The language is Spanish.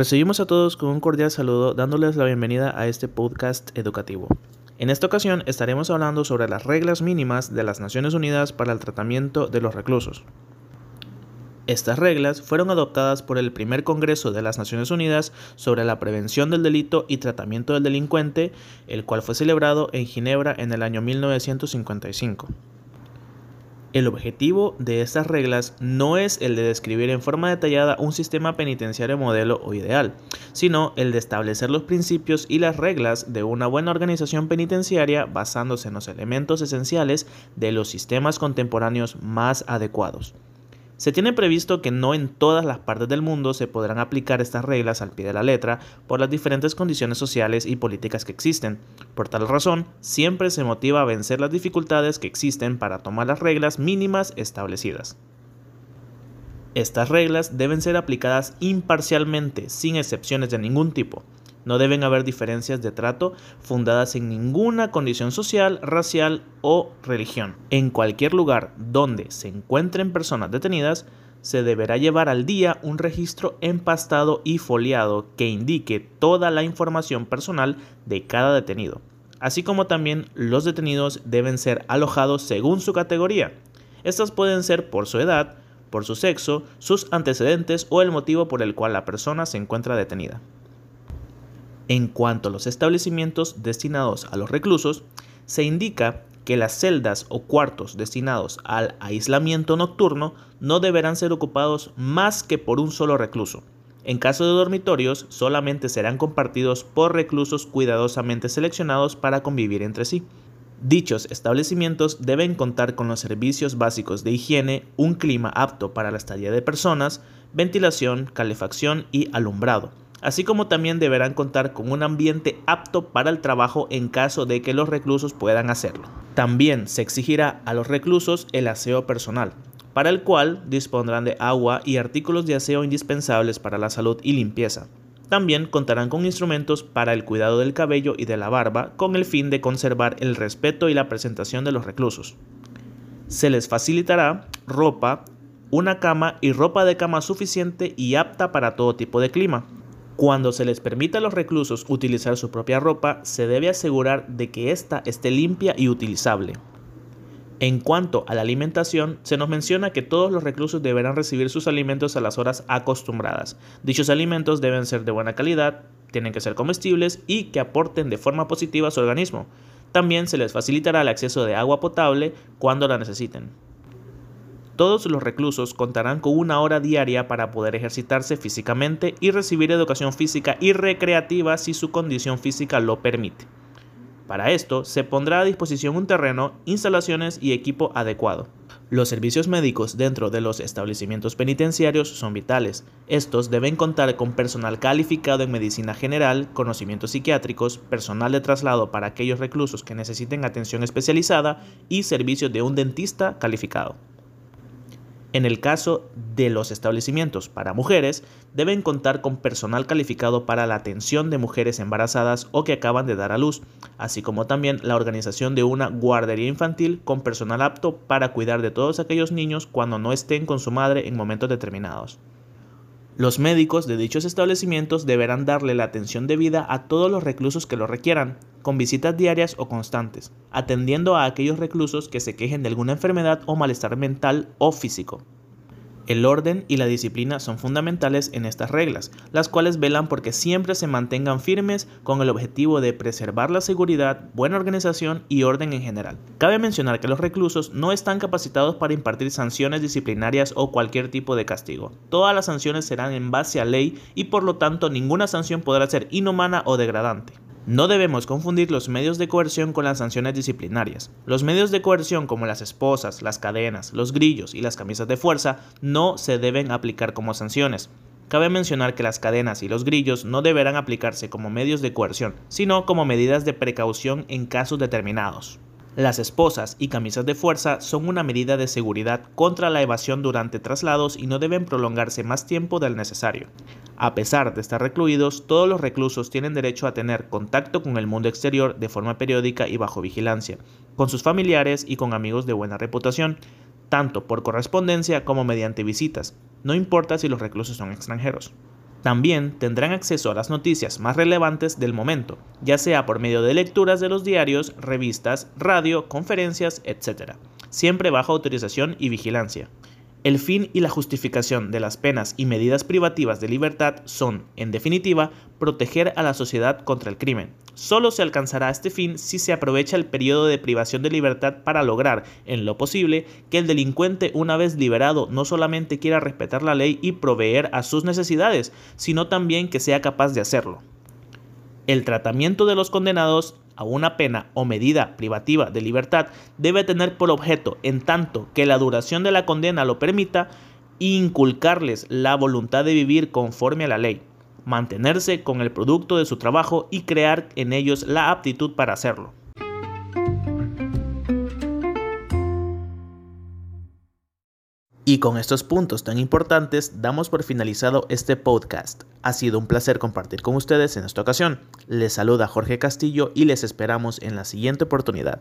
Recibimos a todos con un cordial saludo dándoles la bienvenida a este podcast educativo. En esta ocasión estaremos hablando sobre las reglas mínimas de las Naciones Unidas para el tratamiento de los reclusos. Estas reglas fueron adoptadas por el primer Congreso de las Naciones Unidas sobre la prevención del delito y tratamiento del delincuente, el cual fue celebrado en Ginebra en el año 1955. El objetivo de estas reglas no es el de describir en forma detallada un sistema penitenciario modelo o ideal, sino el de establecer los principios y las reglas de una buena organización penitenciaria basándose en los elementos esenciales de los sistemas contemporáneos más adecuados. Se tiene previsto que no en todas las partes del mundo se podrán aplicar estas reglas al pie de la letra por las diferentes condiciones sociales y políticas que existen. Por tal razón, siempre se motiva a vencer las dificultades que existen para tomar las reglas mínimas establecidas. Estas reglas deben ser aplicadas imparcialmente, sin excepciones de ningún tipo. No deben haber diferencias de trato fundadas en ninguna condición social, racial o religión. En cualquier lugar donde se encuentren personas detenidas, se deberá llevar al día un registro empastado y foliado que indique toda la información personal de cada detenido, así como también los detenidos deben ser alojados según su categoría. Estas pueden ser por su edad, por su sexo, sus antecedentes o el motivo por el cual la persona se encuentra detenida. En cuanto a los establecimientos destinados a los reclusos, se indica que las celdas o cuartos destinados al aislamiento nocturno no deberán ser ocupados más que por un solo recluso. En caso de dormitorios, solamente serán compartidos por reclusos cuidadosamente seleccionados para convivir entre sí. Dichos establecimientos deben contar con los servicios básicos de higiene, un clima apto para la estadía de personas, ventilación, calefacción y alumbrado así como también deberán contar con un ambiente apto para el trabajo en caso de que los reclusos puedan hacerlo. También se exigirá a los reclusos el aseo personal, para el cual dispondrán de agua y artículos de aseo indispensables para la salud y limpieza. También contarán con instrumentos para el cuidado del cabello y de la barba con el fin de conservar el respeto y la presentación de los reclusos. Se les facilitará ropa, una cama y ropa de cama suficiente y apta para todo tipo de clima, cuando se les permita a los reclusos utilizar su propia ropa, se debe asegurar de que ésta esté limpia y utilizable. En cuanto a la alimentación, se nos menciona que todos los reclusos deberán recibir sus alimentos a las horas acostumbradas. Dichos alimentos deben ser de buena calidad, tienen que ser comestibles y que aporten de forma positiva a su organismo. También se les facilitará el acceso de agua potable cuando la necesiten. Todos los reclusos contarán con una hora diaria para poder ejercitarse físicamente y recibir educación física y recreativa si su condición física lo permite. Para esto se pondrá a disposición un terreno, instalaciones y equipo adecuado. Los servicios médicos dentro de los establecimientos penitenciarios son vitales. Estos deben contar con personal calificado en medicina general, conocimientos psiquiátricos, personal de traslado para aquellos reclusos que necesiten atención especializada y servicios de un dentista calificado. En el caso de los establecimientos para mujeres, deben contar con personal calificado para la atención de mujeres embarazadas o que acaban de dar a luz, así como también la organización de una guardería infantil con personal apto para cuidar de todos aquellos niños cuando no estén con su madre en momentos determinados. Los médicos de dichos establecimientos deberán darle la atención debida a todos los reclusos que lo requieran, con visitas diarias o constantes, atendiendo a aquellos reclusos que se quejen de alguna enfermedad o malestar mental o físico. El orden y la disciplina son fundamentales en estas reglas, las cuales velan porque siempre se mantengan firmes con el objetivo de preservar la seguridad, buena organización y orden en general. Cabe mencionar que los reclusos no están capacitados para impartir sanciones disciplinarias o cualquier tipo de castigo. Todas las sanciones serán en base a ley y por lo tanto ninguna sanción podrá ser inhumana o degradante. No debemos confundir los medios de coerción con las sanciones disciplinarias. Los medios de coerción como las esposas, las cadenas, los grillos y las camisas de fuerza no se deben aplicar como sanciones. Cabe mencionar que las cadenas y los grillos no deberán aplicarse como medios de coerción, sino como medidas de precaución en casos determinados. Las esposas y camisas de fuerza son una medida de seguridad contra la evasión durante traslados y no deben prolongarse más tiempo del necesario. A pesar de estar recluidos, todos los reclusos tienen derecho a tener contacto con el mundo exterior de forma periódica y bajo vigilancia, con sus familiares y con amigos de buena reputación, tanto por correspondencia como mediante visitas, no importa si los reclusos son extranjeros. También tendrán acceso a las noticias más relevantes del momento, ya sea por medio de lecturas de los diarios, revistas, radio, conferencias, etc., siempre bajo autorización y vigilancia. El fin y la justificación de las penas y medidas privativas de libertad son, en definitiva, proteger a la sociedad contra el crimen. Solo se alcanzará este fin si se aprovecha el periodo de privación de libertad para lograr, en lo posible, que el delincuente una vez liberado no solamente quiera respetar la ley y proveer a sus necesidades, sino también que sea capaz de hacerlo. El tratamiento de los condenados a una pena o medida privativa de libertad debe tener por objeto, en tanto que la duración de la condena lo permita, inculcarles la voluntad de vivir conforme a la ley, mantenerse con el producto de su trabajo y crear en ellos la aptitud para hacerlo. Y con estos puntos tan importantes damos por finalizado este podcast. Ha sido un placer compartir con ustedes en esta ocasión. Les saluda Jorge Castillo y les esperamos en la siguiente oportunidad.